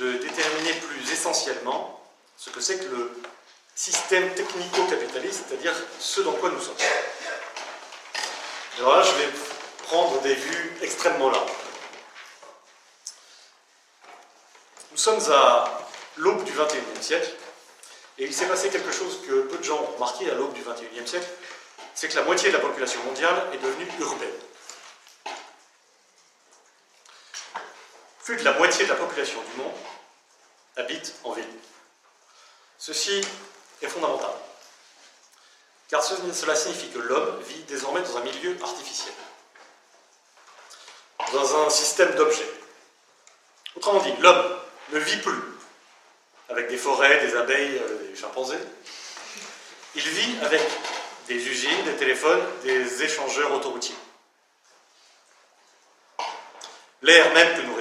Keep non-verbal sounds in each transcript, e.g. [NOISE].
de déterminer plus essentiellement ce que c'est que le système technico-capitaliste, c'est-à-dire ce dans quoi nous sommes. Alors là, je vais prendre des vues extrêmement larges. Nous sommes à l'aube du XXIe siècle, et il s'est passé quelque chose que peu de gens ont remarqué à l'aube du XXIe siècle, c'est que la moitié de la population mondiale est devenue urbaine. Plus de la moitié de la population du monde habite en ville. Ceci est fondamental, car cela signifie que l'homme vit désormais dans un milieu artificiel, dans un système d'objets. Autrement dit, l'homme ne vit plus avec des forêts, des abeilles, euh, des chimpanzés. Il vit avec des usines, des téléphones, des échangeurs autoroutiers. L'air même que nous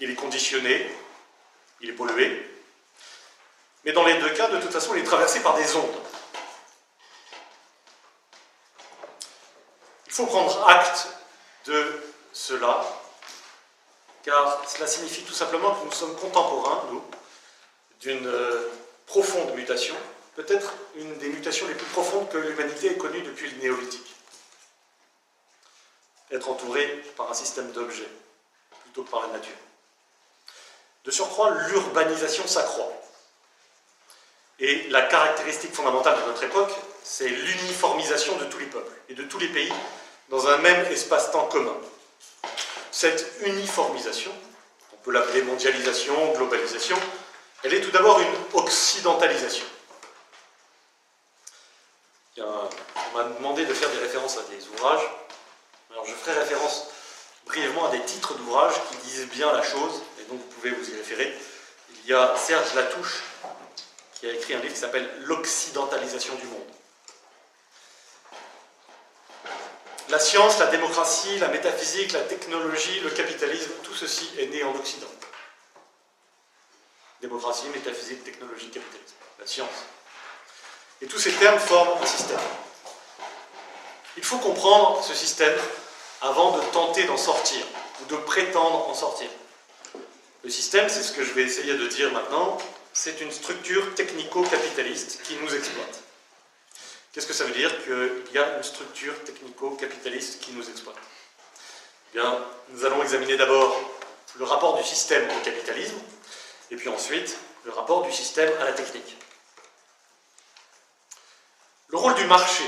il est conditionné, il est pollué, mais dans les deux cas, de toute façon, il est traversé par des ondes. Il faut prendre acte de cela, car cela signifie tout simplement que nous sommes contemporains, nous, d'une euh, profonde mutation, peut-être une des mutations les plus profondes que l'humanité ait connues depuis le néolithique. Être entouré par un système d'objets, plutôt que par la nature. De surcroît, l'urbanisation s'accroît. Et la caractéristique fondamentale de notre époque, c'est l'uniformisation de tous les peuples et de tous les pays dans un même espace-temps commun. Cette uniformisation, on peut l'appeler mondialisation, globalisation, elle est tout d'abord une occidentalisation. on m'a demandé de faire des références à des ouvrages. Alors je ferai référence brièvement à des titres d'ouvrages qui disent bien la chose, et donc vous pouvez vous y référer. Il y a Serge Latouche qui a écrit un livre qui s'appelle L'occidentalisation du monde. La science, la démocratie, la métaphysique, la technologie, le capitalisme, tout ceci est né en Occident. Démocratie, métaphysique, technologie, capitalisme, la science. Et tous ces termes forment un système. Il faut comprendre ce système avant de tenter d'en sortir, ou de prétendre en sortir. Le système, c'est ce que je vais essayer de dire maintenant, c'est une structure technico-capitaliste qui nous exploite. Qu'est-ce que ça veut dire qu'il y a une structure technico-capitaliste qui nous exploite? Eh bien, Nous allons examiner d'abord le rapport du système au capitalisme, et puis ensuite le rapport du système à la technique. Le rôle du marché.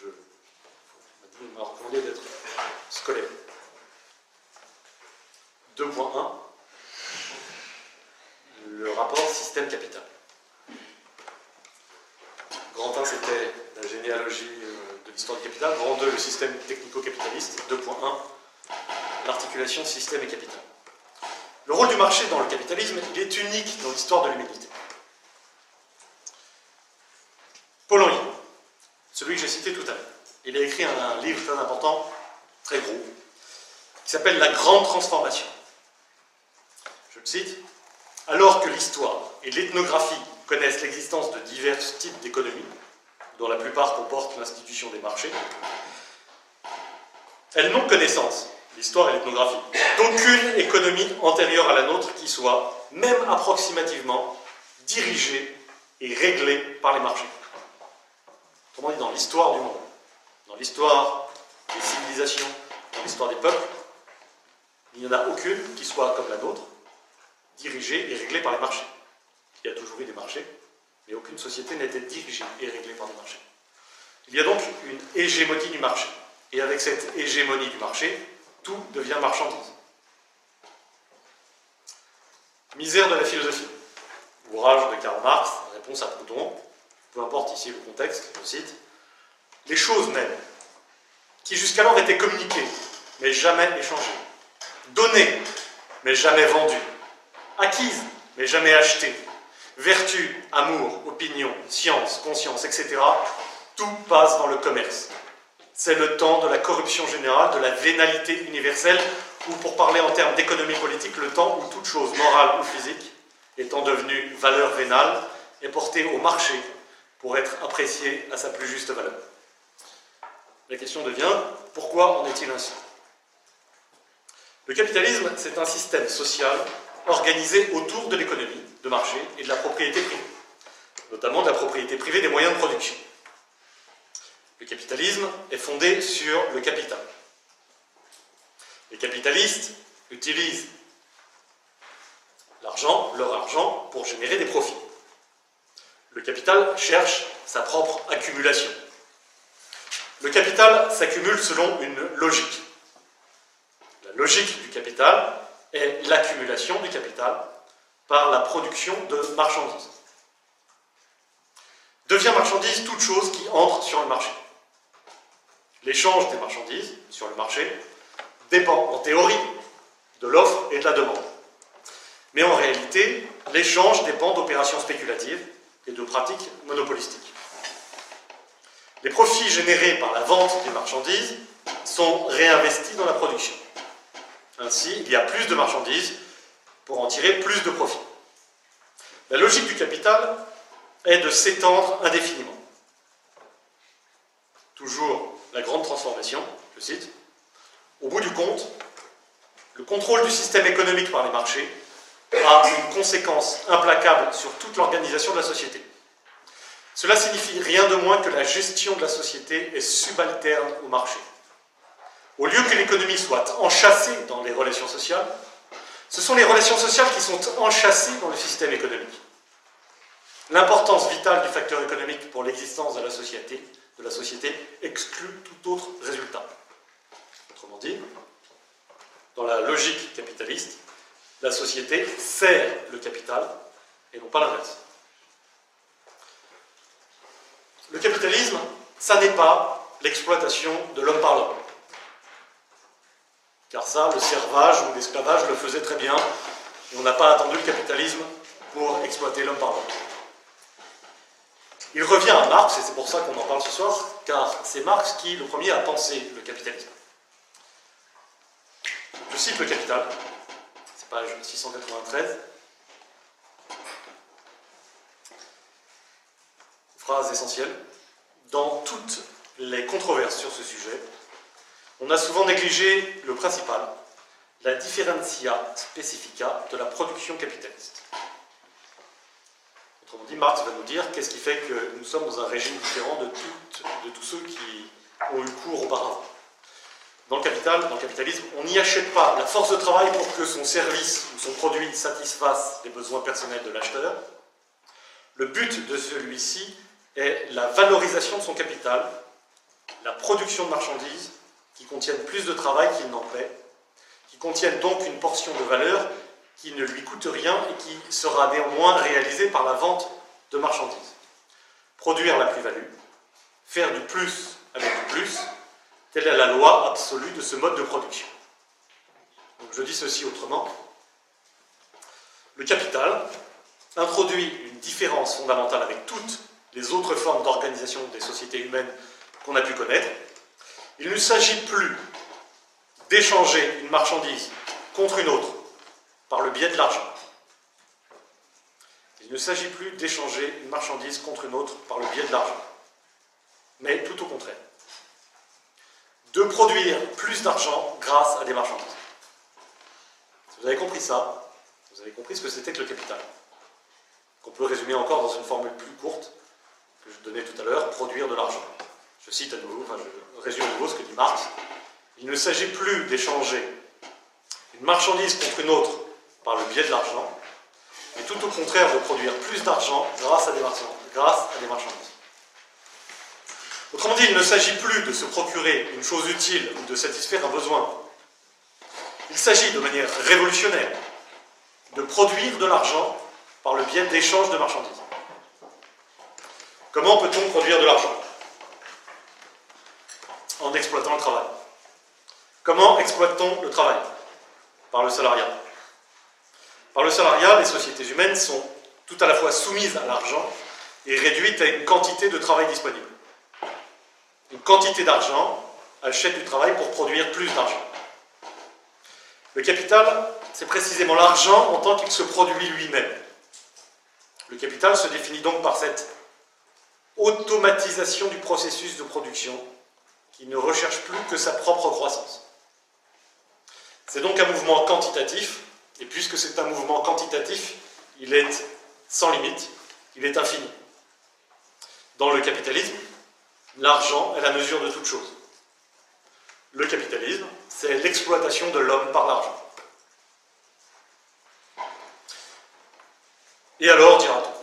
Je d'être scolaire. 2.1 le rapport système-capital. Grand 1, c'était la généalogie euh, de l'histoire du capital. Grand 2, le système technico-capitaliste. 2.1, l'articulation système et capital. Le rôle du marché dans le capitalisme, il est unique dans l'histoire de l'humanité. Paul Henry, celui que j'ai cité tout à l'heure, il a écrit un livre très important, très gros, qui s'appelle La Grande Transformation. Je le cite alors que l'histoire et l'ethnographie connaissent l'existence de divers types d'économies, dont la plupart comportent l'institution des marchés, elles n'ont connaissance, l'histoire et l'ethnographie, d'aucune économie antérieure à la nôtre qui soit, même approximativement, dirigée et réglée par les marchés. Autrement dit, dans l'histoire du monde, dans l'histoire des civilisations, dans l'histoire des peuples, il n'y en a aucune qui soit comme la nôtre, dirigée et réglée par les marchés. Il y a toujours eu des marchés, mais aucune société n'était dirigée et réglée par des marchés. Il y a donc une hégémonie du marché. Et avec cette hégémonie du marché, tout devient marchandise. Misère de la philosophie. Ouvrage de Karl Marx, réponse à Proudhon, peu importe ici le contexte, je cite, les choses mêmes, qui jusqu'alors étaient communiquées, mais jamais échangées, données, mais jamais vendues, acquise, mais jamais achetée. Vertu, amour, opinion, science, conscience, etc. Tout passe dans le commerce. C'est le temps de la corruption générale, de la vénalité universelle, ou pour parler en termes d'économie politique, le temps où toute chose morale ou physique, étant devenue valeur vénale, est portée au marché pour être appréciée à sa plus juste valeur. La question devient, pourquoi en est-il ainsi? Le capitalisme, c'est un système social organisé autour de l'économie de marché et de la propriété privée, notamment de la propriété privée des moyens de production. Le capitalisme est fondé sur le capital. Les capitalistes utilisent l'argent, leur argent, pour générer des profits. Le capital cherche sa propre accumulation. Le capital s'accumule selon une logique. La logique du capital est l'accumulation du capital par la production de marchandises. Devient marchandise toute chose qui entre sur le marché. L'échange des marchandises sur le marché dépend en théorie de l'offre et de la demande. Mais en réalité, l'échange dépend d'opérations spéculatives et de pratiques monopolistiques. Les profits générés par la vente des marchandises sont réinvestis dans la production. Ainsi, il y a plus de marchandises pour en tirer plus de profits. La logique du capital est de s'étendre indéfiniment. Toujours la grande transformation, je cite, au bout du compte, le contrôle du système économique par les marchés a une conséquence implacable sur toute l'organisation de la société. Cela signifie rien de moins que la gestion de la société est subalterne au marché. Au lieu que l'économie soit enchâssée dans les relations sociales, ce sont les relations sociales qui sont enchâssées dans le système économique. L'importance vitale du facteur économique pour l'existence de la société, de la société exclut tout autre résultat. Autrement dit, dans la logique capitaliste, la société sert le capital et non pas l'inverse. Le capitalisme, ça n'est pas l'exploitation de l'homme par l'homme. Car ça, le servage ou l'esclavage le faisait très bien, et on n'a pas attendu le capitalisme pour exploiter l'homme par l'homme. Il revient à Marx, et c'est pour ça qu'on en parle ce soir, car c'est Marx qui, le premier, a pensé le capitalisme. Je cite le Capital, c'est page 693. Phrase essentielle. Dans toutes les controverses sur ce sujet, on a souvent négligé le principal, la differentia specifica de la production capitaliste. Autrement dit, Marx va nous dire qu'est-ce qui fait que nous sommes dans un régime différent de, de tous ceux qui ont eu cours auparavant. Dans le capital, dans le capitalisme, on n'y achète pas la force de travail pour que son service ou son produit satisfasse les besoins personnels de l'acheteur. Le but de celui-ci est la valorisation de son capital, la production de marchandises qui contiennent plus de travail qu'il n'en paie, qui contiennent donc une portion de valeur qui ne lui coûte rien et qui sera néanmoins réalisée par la vente de marchandises. Produire la plus-value, faire du plus avec du plus, telle est la loi absolue de ce mode de production. Je dis ceci autrement. Le capital introduit une différence fondamentale avec toutes les autres formes d'organisation des sociétés humaines qu'on a pu connaître. Il ne s'agit plus d'échanger une marchandise contre une autre par le biais de l'argent. Il ne s'agit plus d'échanger une marchandise contre une autre par le biais de l'argent, mais tout au contraire. De produire plus d'argent grâce à des marchandises. Si vous avez compris ça, vous avez compris ce que c'était que le capital? Qu'on peut résumer encore dans une formule plus courte je donnais tout à l'heure, produire de l'argent. Je cite à nouveau, enfin je résume à nouveau ce que dit Marx. Il ne s'agit plus d'échanger une marchandise contre une autre par le biais de l'argent, mais tout au contraire de produire plus d'argent grâce, grâce à des marchandises. Autrement dit, il ne s'agit plus de se procurer une chose utile ou de satisfaire un besoin. Il s'agit de manière révolutionnaire de produire de l'argent par le biais d'échanges de marchandises. Comment peut-on produire de l'argent En exploitant le travail. Comment exploite-t-on le travail Par le salariat. Par le salariat, les sociétés humaines sont tout à la fois soumises à l'argent et réduites à une quantité de travail disponible. Une quantité d'argent achète du travail pour produire plus d'argent. Le capital, c'est précisément l'argent en tant qu'il se produit lui-même. Le capital se définit donc par cette automatisation du processus de production qui ne recherche plus que sa propre croissance. C'est donc un mouvement quantitatif, et puisque c'est un mouvement quantitatif, il est sans limite, il est infini. Dans le capitalisme, l'argent est la mesure de toute chose. Le capitalisme, c'est l'exploitation de l'homme par l'argent. Et alors, dira-t-on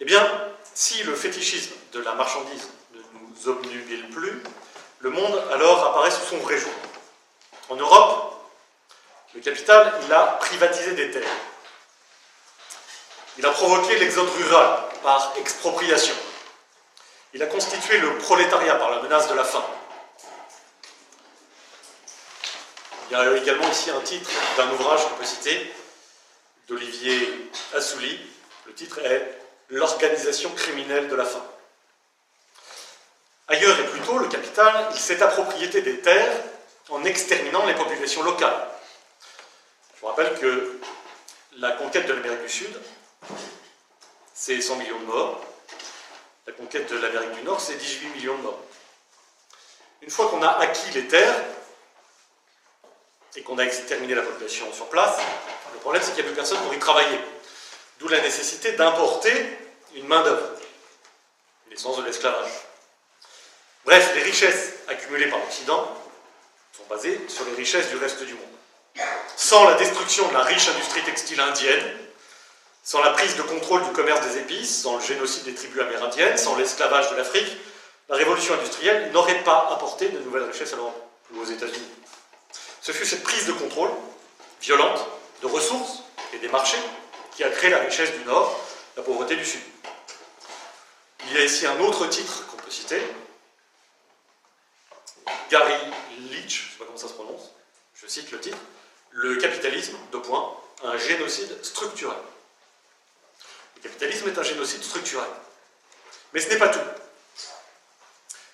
Eh bien, si le fétichisme de la marchandise ne nous obnubile plus, le monde alors apparaît sous son vrai jour. En Europe, le capital, il a privatisé des terres. Il a provoqué l'exode rural par expropriation. Il a constitué le prolétariat par la menace de la faim. Il y a également ici un titre d'un ouvrage qu'on peut citer d'Olivier Assouli. Le titre est L'organisation criminelle de la faim. Ailleurs et plutôt, le capital, il s'est approprié des terres en exterminant les populations locales. Je vous rappelle que la conquête de l'Amérique du Sud, c'est 100 millions de morts. La conquête de l'Amérique du Nord, c'est 18 millions de morts. Une fois qu'on a acquis les terres et qu'on a exterminé la population sur place, le problème c'est qu'il n'y a plus personne pour y travailler. D'où la nécessité d'importer une main-d'œuvre, l'essence de l'esclavage. Bref, les richesses accumulées par l'Occident sont basées sur les richesses du reste du monde. Sans la destruction de la riche industrie textile indienne, sans la prise de contrôle du commerce des épices, sans le génocide des tribus amérindiennes, sans l'esclavage de l'Afrique, la révolution industrielle n'aurait pas apporté de nouvelles richesses à l'Europe ou aux États-Unis. Ce fut cette prise de contrôle violente de ressources et des marchés qui a créé la richesse du Nord, la pauvreté du Sud. Il y a ici un autre titre qu'on peut citer, Gary Leach, je ne sais pas comment ça se prononce, je cite le titre, Le capitalisme, deux points, un génocide structurel. Le capitalisme est un génocide structurel. Mais ce n'est pas tout.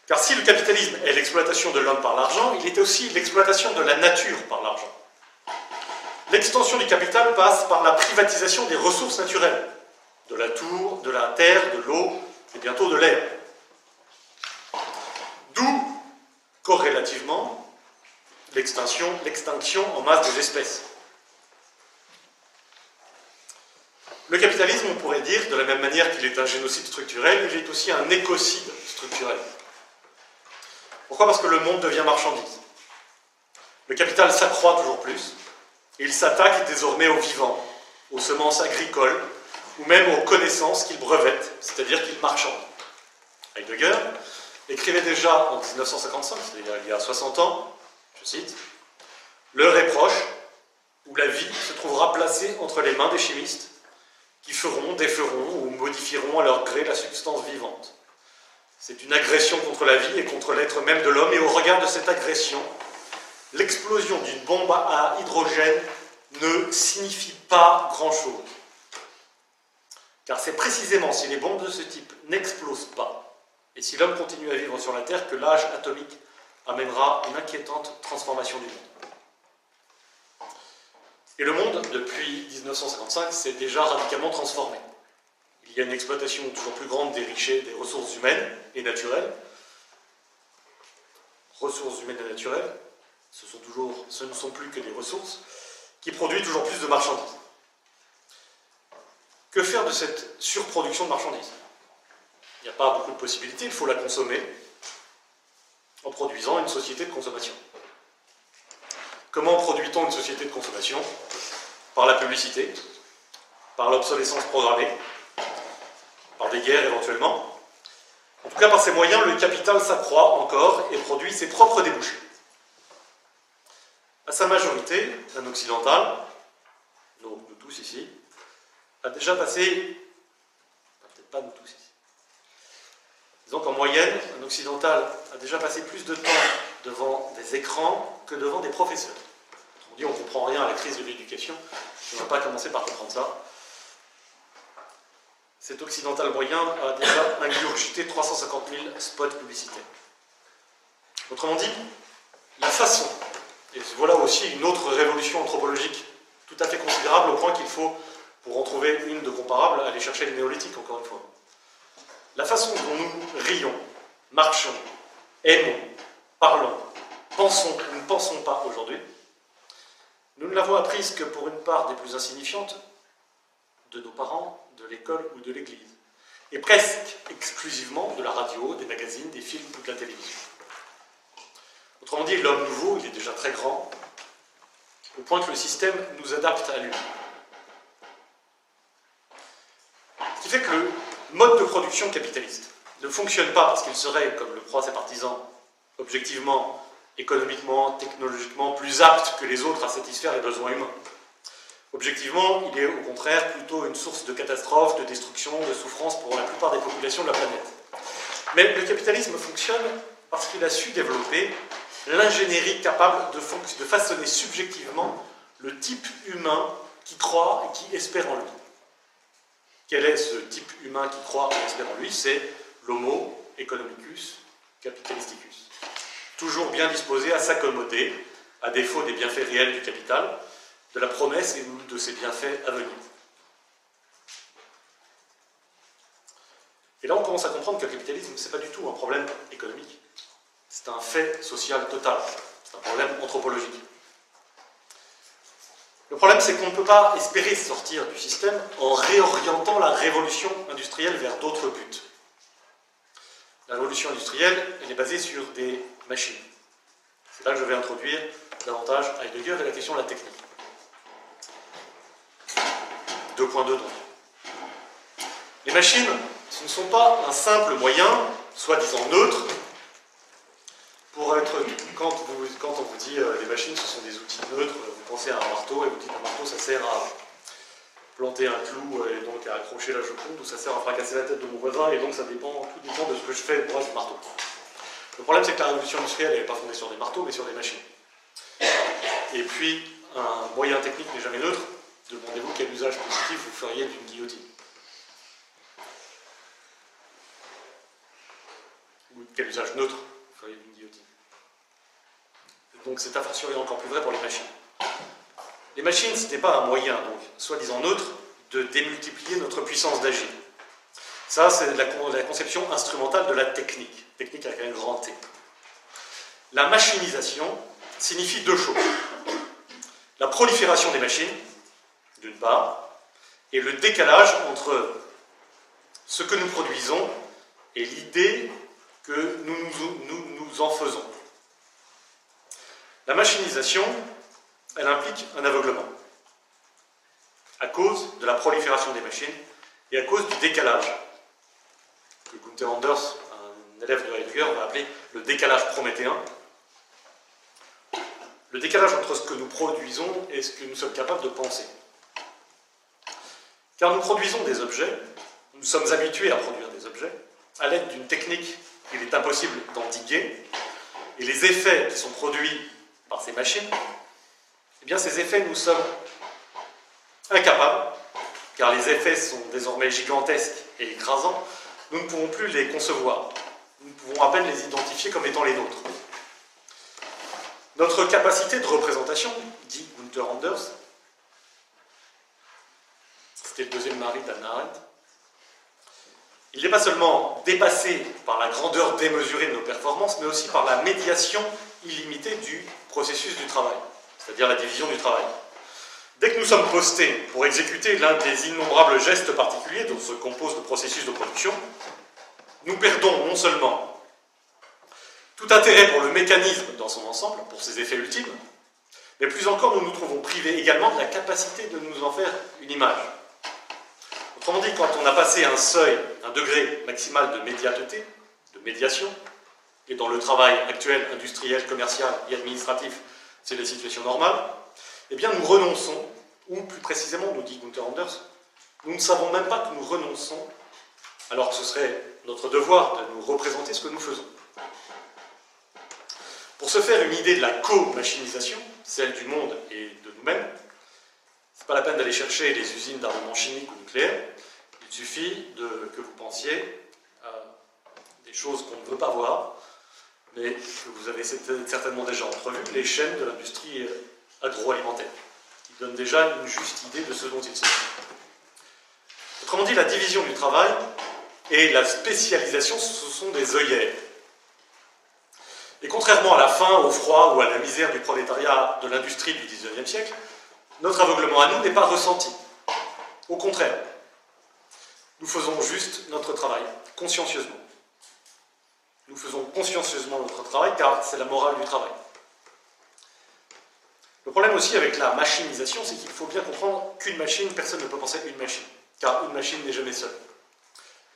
Car si le capitalisme est l'exploitation de l'homme par l'argent, il est aussi l'exploitation de la nature par l'argent. L'extension du capital passe par la privatisation des ressources naturelles, de la tour, de la terre, de l'eau et bientôt de l'air. D'où, corrélativement, l'extinction, en masse des espèces. Le capitalisme, on pourrait dire, de la même manière qu'il est un génocide structurel, il est aussi un écocide structurel. Pourquoi? Parce que le monde devient marchandise. Le capital s'accroît toujours plus, il s'attaque désormais aux vivants, aux semences agricoles, ou même aux connaissances qu'il brevette, c'est-à-dire qu'il marchande. Heidegger écrivait déjà en 1955, c'est-à-dire il y a 60 ans, je cite, L'heure est proche où la vie se trouvera placée entre les mains des chimistes qui feront, déferont ou modifieront à leur gré la substance vivante. C'est une agression contre la vie et contre l'être même de l'homme, et au regard de cette agression, l'explosion d'une bombe à hydrogène ne signifie pas grand-chose. Car c'est précisément si les bombes de ce type n'explosent pas, et si l'homme continue à vivre sur la Terre, que l'âge atomique amènera une inquiétante transformation du monde. Et le monde, depuis 1955, s'est déjà radicalement transformé. Il y a une exploitation toujours plus grande des richesses, des ressources humaines et naturelles. Ressources humaines et naturelles, ce, sont toujours, ce ne sont plus que des ressources, qui produisent toujours plus de marchandises. Que faire de cette surproduction de marchandises? N'y a pas beaucoup de possibilités, il faut la consommer en produisant une société de consommation. Comment produit-on une société de consommation? Par la publicité, par l'obsolescence programmée, par des guerres éventuellement. En tout cas, par ces moyens, le capital s'accroît encore et produit ses propres débouchés à sa majorité, un occidental, donc nous tous ici, a déjà passé, peut-être pas nous tous ici, disons qu'en moyenne, un occidental a déjà passé plus de temps devant des écrans que devant des professeurs. On dit on ne comprend rien à la crise de l'éducation, je ne vais pas commencer par comprendre ça. Cet occidental moyen a déjà [COUGHS] ingurgité 350 000 spots publicitaires. Autrement dit, la façon et voilà aussi une autre révolution anthropologique tout à fait considérable au point qu'il faut, pour en trouver une de comparable, aller chercher le néolithique encore une fois. La façon dont nous rions, marchons, aimons, parlons, pensons, nous ne pensons pas aujourd'hui, nous ne l'avons apprise que pour une part des plus insignifiantes de nos parents, de l'école ou de l'Église, et presque exclusivement de la radio, des magazines, des films ou de la télévision. Autrement dit, l'homme nouveau, il est déjà très grand, au point que le système nous adapte à lui. Ce qui fait que mode de production capitaliste ne fonctionne pas parce qu'il serait, comme le croient ses partisans, objectivement, économiquement, technologiquement plus apte que les autres à satisfaire les besoins humains. Objectivement, il est au contraire plutôt une source de catastrophes, de destruction, de souffrance pour la plupart des populations de la planète. Mais le capitalisme fonctionne parce qu'il a su développer l'ingénierie capable de, de, façonner subjectivement le type humain qui croit et qui espère en lui. Quel est ce type humain qui croit et espère en lui? C'est l'homo economicus capitalisticus. Toujours bien disposé à s'accommoder, à défaut des bienfaits réels du capital, de la promesse et de ses bienfaits à venir. Et là, on commence à comprendre que le capitalisme, ce n'est pas du tout un problème économique. C'est un fait social total. C'est un problème anthropologique. Le problème, c'est qu'on ne peut pas espérer sortir du système en réorientant la révolution industrielle vers d'autres buts. La révolution industrielle, elle est basée sur des machines. C'est là que je vais introduire davantage Heidegger et la question de la technique. 2.2 donc. Les machines, ce ne sont pas un simple moyen, soi-disant neutre, pour être. Quand, on vous dit euh, les machines, ce sont des outils neutres, pensez à un marteau et vous dites un marteau, ça sert à planter un clou et donc à accrocher la joconde, ou ça sert à fracasser la tête de mon voisin, et donc ça dépend, tout dépend de ce que je fais moi du marteau. Le problème, c'est que la révolution industrielle, n'est pas fondée sur des marteaux, mais sur des machines. Et puis, un moyen technique n'est jamais neutre. Demandez-vous quel usage positif vous feriez d'une guillotine. Ou quel usage neutre vous feriez d'une guillotine. Donc c'est a fortiori encore plus vrai pour les machines. Les machines, ce n'était pas un moyen, donc, soi-disant neutre, de démultiplier notre puissance d'agir. Ça, c'est la, conception instrumentale de la technique, technique avec un grand T. La machinisation signifie deux choses. La prolifération des machines, d'une part, et le décalage entre ce que nous produisons et l'idée que nous en faisons. La machinisation, elle implique un aveuglement, à cause de la prolifération des machines et à cause du décalage que Gunther Anders, un élève de Heidegger, va appeler le décalage prométhéen. Le décalage entre ce que nous produisons et ce que nous sommes capables de penser. Car nous produisons des objets, nous sommes habitués à produire des objets, à l'aide d'une technique qu'il est impossible d'endiguer, et les effets qui sont produits par ces machines, bien ces effets, nous sommes incapables, car les effets sont désormais gigantesques et écrasants, nous ne pouvons plus les concevoir. Nous pouvons à peine les identifier comme étant les nôtres. Notre capacité de représentation, dit Gunther Anders, c'était le deuxième mari d'Anna Arendt, il n'est pas seulement dépassé par la grandeur démesurée de nos performances, mais aussi par la médiation illimitée du processus du travail, c'est-à-dire la division du travail. Dès que nous sommes postés pour exécuter l'un des innombrables gestes particuliers dont se compose le processus de production, nous perdons non seulement tout intérêt pour le mécanisme dans son ensemble, pour ses effets ultimes, mais plus encore, nous nous trouvons privés également de la capacité de nous en faire une image. Autrement dit, quand on a passé un seuil, un degré maximal de médiateté, de médiation, et dans le travail actuel, industriel, commercial et administratif, c'est la situation normale, eh bien nous renonçons, ou plus précisément, nous dit Gunther Anders, nous ne savons même pas que nous renonçons, alors que ce serait notre devoir de nous représenter ce que nous faisons. Pour se faire une idée de la co-machinisation, celle du monde et de nous-mêmes, ce n'est pas la peine d'aller chercher les usines d'armement chimique ou nucléaire, il suffit que vous pensiez à des choses qu'on ne veut pas voir, que vous avez certainement déjà entrevues, les chaînes de l'industrie agroalimentaire, qui donnent déjà une juste idée de ce dont il s'agit. Autrement dit, la division du travail et la spécialisation, ce sont des œillères. Et contrairement à la faim, au froid ou à la misère du prolétariat de l'industrie du XIXe siècle, notre aveuglement à nous n'est pas ressenti. Au contraire, nous faisons juste notre travail, consciencieusement. Nous faisons consciencieusement notre travail car c'est la morale du travail. Le problème aussi avec la machinisation, c'est qu'il faut bien comprendre qu'une machine, personne ne peut penser une machine, car une machine n'est jamais seule.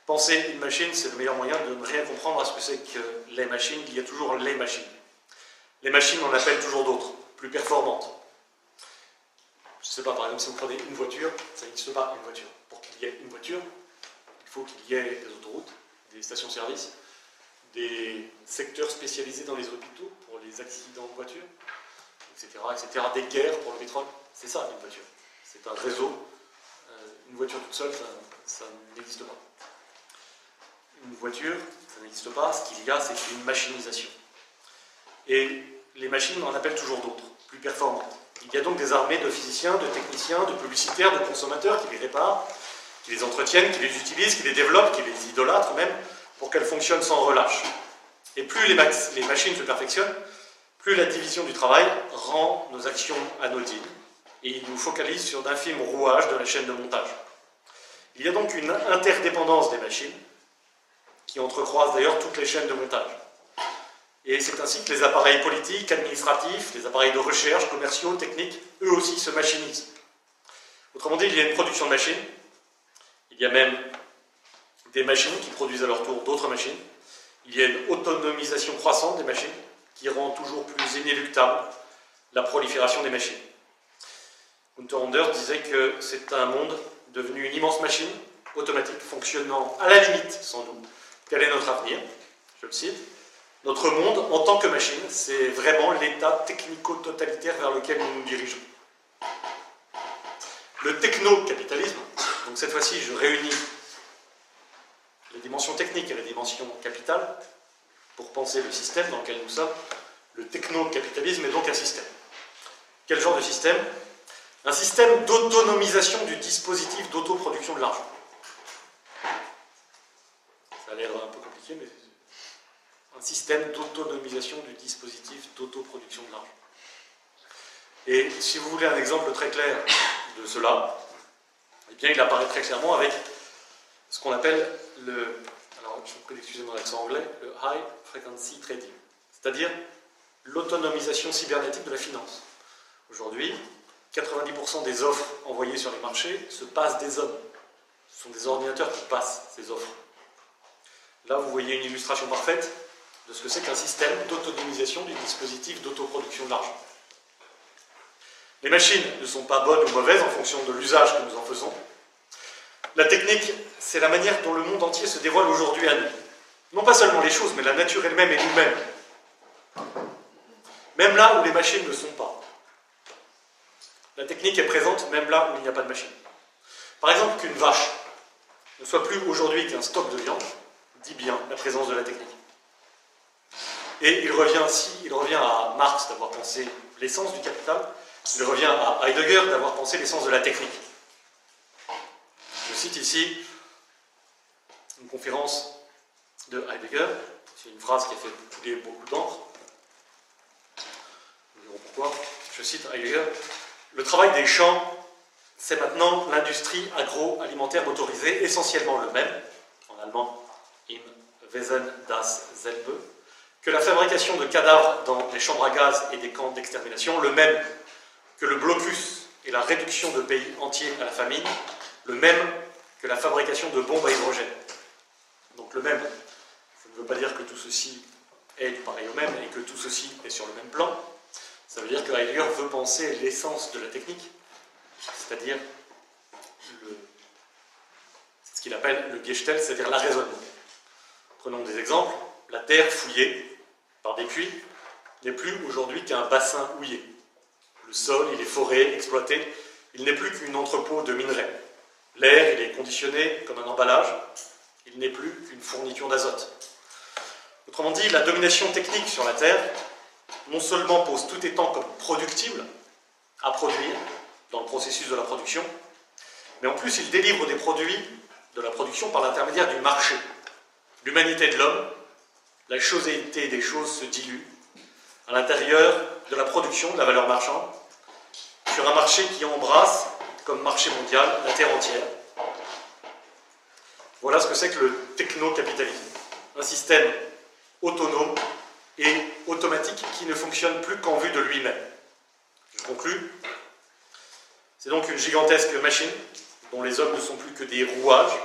Penser une machine, c'est le meilleur moyen de ne rien comprendre à ce que c'est que les machines. Il y a toujours les machines. Les machines, on appelle toujours d'autres, plus performantes. Je ne sais pas, par exemple, si vous prenez une voiture, ça n'existe pas une voiture. Pour qu'il y ait une voiture, il faut qu'il y ait des autoroutes, des stations-service, des secteurs spécialisés dans les hôpitaux pour les accidents de voiture, etc., etc., des guerres pour le pétrole. C'est ça, une voiture. C'est un réseau. Euh, une voiture toute seule, ça, n'existe pas. Une voiture, ça n'existe pas. Ce qu'il y a, c'est une machinisation. Et les machines en appellent toujours d'autres, plus performantes. Il y a donc des armées de physiciens, de techniciens, de publicitaires, de consommateurs qui les réparent, qui les entretiennent, qui les utilisent, qui les développent, qui les idolâtrent même, pour qu'elles fonctionnent sans relâche. Et plus les, machines se perfectionnent, plus la division du travail rend nos actions anodines et nous focalise sur d'infimes rouages de la chaîne de montage. Il y a donc une interdépendance des machines qui entrecroise d'ailleurs toutes les chaînes de montage. Et c'est ainsi que les appareils politiques, administratifs, les appareils de recherche, commerciaux, techniques, eux aussi se machinisent. Autrement dit, il y a une production de machines, il y a même des machines qui produisent à leur tour d'autres machines, il y a une autonomisation croissante des machines, qui rend toujours plus inéluctable la prolifération des machines. Gunther Anders disait que c'est un monde devenu une immense machine automatique fonctionnant à la limite sans nous. Quel est notre avenir Je le cite. Notre monde, en tant que machine, c'est vraiment l'état technico-totalitaire vers lequel nous nous dirigeons. Le techno-capitalisme, donc cette fois-ci je réunis les dimensions techniques et les dimensions capitales, pour penser le système dans lequel nous sommes. Le techno-capitalisme est donc un système. Quel genre de système? Un système d'autonomisation du dispositif d'autoproduction de l'argent. Ça a l'air un peu compliqué, mais un système d'autonomisation du dispositif d'autoproduction de l'argent. Et si vous voulez un exemple très clair de cela, eh bien il apparaît très clairement avec ce qu'on appelle le je vous mon accent anglais, le High Frequency Trading, c'est-à-dire l'autonomisation cybernétique de la finance. Aujourd'hui, 90% des offres envoyées sur les marchés se passent des hommes. Ce sont des ordinateurs qui passent ces offres. Là, vous voyez une illustration parfaite de ce que c'est qu'un système d'autonomisation du dispositif d'autoproduction de l'argent. Les machines ne sont pas bonnes ou mauvaises en fonction de l'usage que nous en faisons, la technique, c'est la manière dont le monde entier se dévoile aujourd'hui à nous. Non pas seulement les choses, mais la nature elle-même et nous-mêmes. Même là où les machines ne sont pas. La technique est présente même là où il n'y a pas de machine. Par exemple, qu'une vache ne soit plus aujourd'hui qu'un stock de viande, dit bien la présence de la technique. Et il revient, si, il revient à Marx d'avoir pensé l'essence du capital, il revient à Heidegger d'avoir pensé l'essence de la technique. Je cite ici une conférence de Heidegger. C'est une phrase qui a fait couler beaucoup d'encre. Nous verrons pourquoi. Je cite Heidegger. Le travail des champs, c'est maintenant l'industrie agroalimentaire motorisée, essentiellement le même, en allemand im Wesen das selbe, que la fabrication de cadavres dans des chambres à gaz et des camps d'extermination, le même que le blocus et la réduction de pays entiers à la famine, le même que la fabrication de bombes à hydrogène. Donc le même. Ça ne veut pas dire que tout ceci est pareil au même et que tout ceci est sur le même plan. Ça veut dire que Heidegger veut penser l'essence de la technique, c'est-à-dire ce qu'il appelle le Gestalt, c'est-à-dire la raisonnement. Prenons des exemples. La terre fouillée par des puits n'est plus aujourd'hui qu'un bassin houillé. Le sol, il est foré, exploité, il n'est plus qu'un entrepôt de minerais. L'air, il est conditionné comme un emballage, il n'est plus qu'une fourniture d'azote. Autrement dit, la domination technique sur la Terre non seulement pose tout étant comme productible à produire dans le processus de la production, mais en plus il délivre des produits de la production par l'intermédiaire du marché. L'humanité de l'homme la chosité des choses se dilue à l'intérieur de la production de la valeur marchande sur un marché qui embrasse, comme marché mondial, la Terre entière. Voilà ce que c'est que le techno-capitalisme. Un système autonome et automatique qui ne fonctionne plus qu'en vue de lui-même. Je conclus. C'est donc une gigantesque machine dont les hommes ne sont plus que des rouages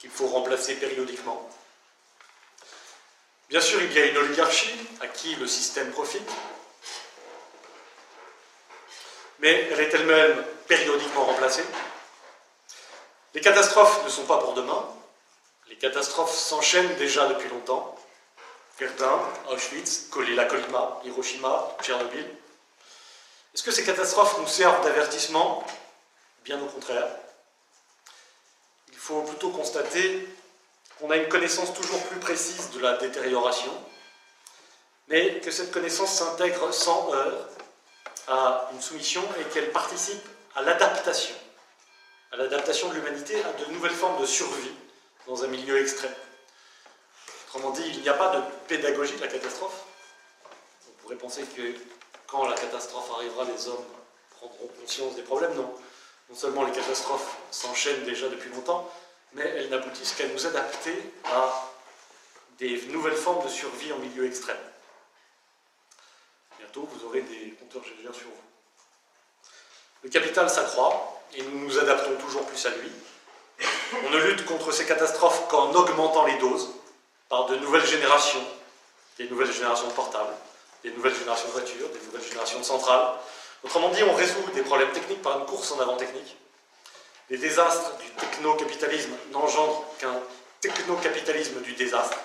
qu'il faut remplacer périodiquement. Bien sûr, il y a une oligarchie à qui le système profite, mais elle est elle-même périodiquement remplacée. Les catastrophes ne sont pas pour demain, les catastrophes s'enchaînent déjà depuis longtemps. Verdun, Auschwitz, la Colima, Hiroshima, Tchernobyl. Est-ce que ces catastrophes nous servent d'avertissement? Bien au contraire. Il faut plutôt constater qu'on a une connaissance toujours plus précise de la détérioration, mais que cette connaissance s'intègre sans heurts à une soumission et qu'elle participe à l'adaptation, à l'adaptation de l'humanité à de nouvelles formes de survie dans un milieu extrême. Autrement dit, il n'y a pas de pédagogie de la catastrophe. On pourrait penser que quand la catastrophe arrivera, les hommes prendront conscience des problèmes. Non. Non seulement les catastrophes s'enchaînent déjà depuis longtemps, mais elles n'aboutissent qu'à nous adapter à des nouvelles formes de survie en milieu extrême. Bientôt, vous aurez des compteurs GGR sur vous. Le capital s'accroît et nous nous adaptons toujours plus à lui. On ne lutte contre ces catastrophes qu'en augmentant les doses par de nouvelles générations, des nouvelles générations de portables, des nouvelles générations de voitures, des nouvelles générations de centrales. Autrement dit, on résout des problèmes techniques par une course en avant technique. Les désastres du techno-capitalisme n'engendrent qu'un techno-capitalisme du désastre.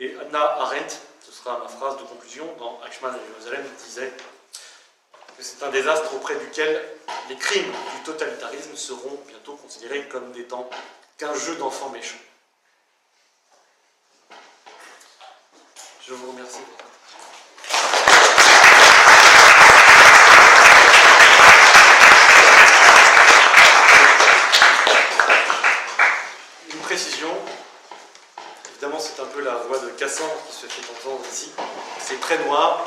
Et Anna Arendt, ce sera ma phrase de conclusion, dans Eichmann et Jérusalem, disait c'est un désastre auprès duquel les crimes du totalitarisme seront bientôt considérés comme n'étant qu'un jeu d'enfants méchants. Je vous remercie. Une précision. Évidemment, c'est un peu la voix de Cassandre qui se fait entendre ici. C'est très noir,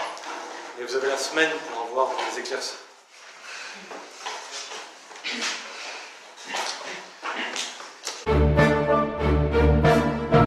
mais vous avez la semaine pour avoir des éclaircissements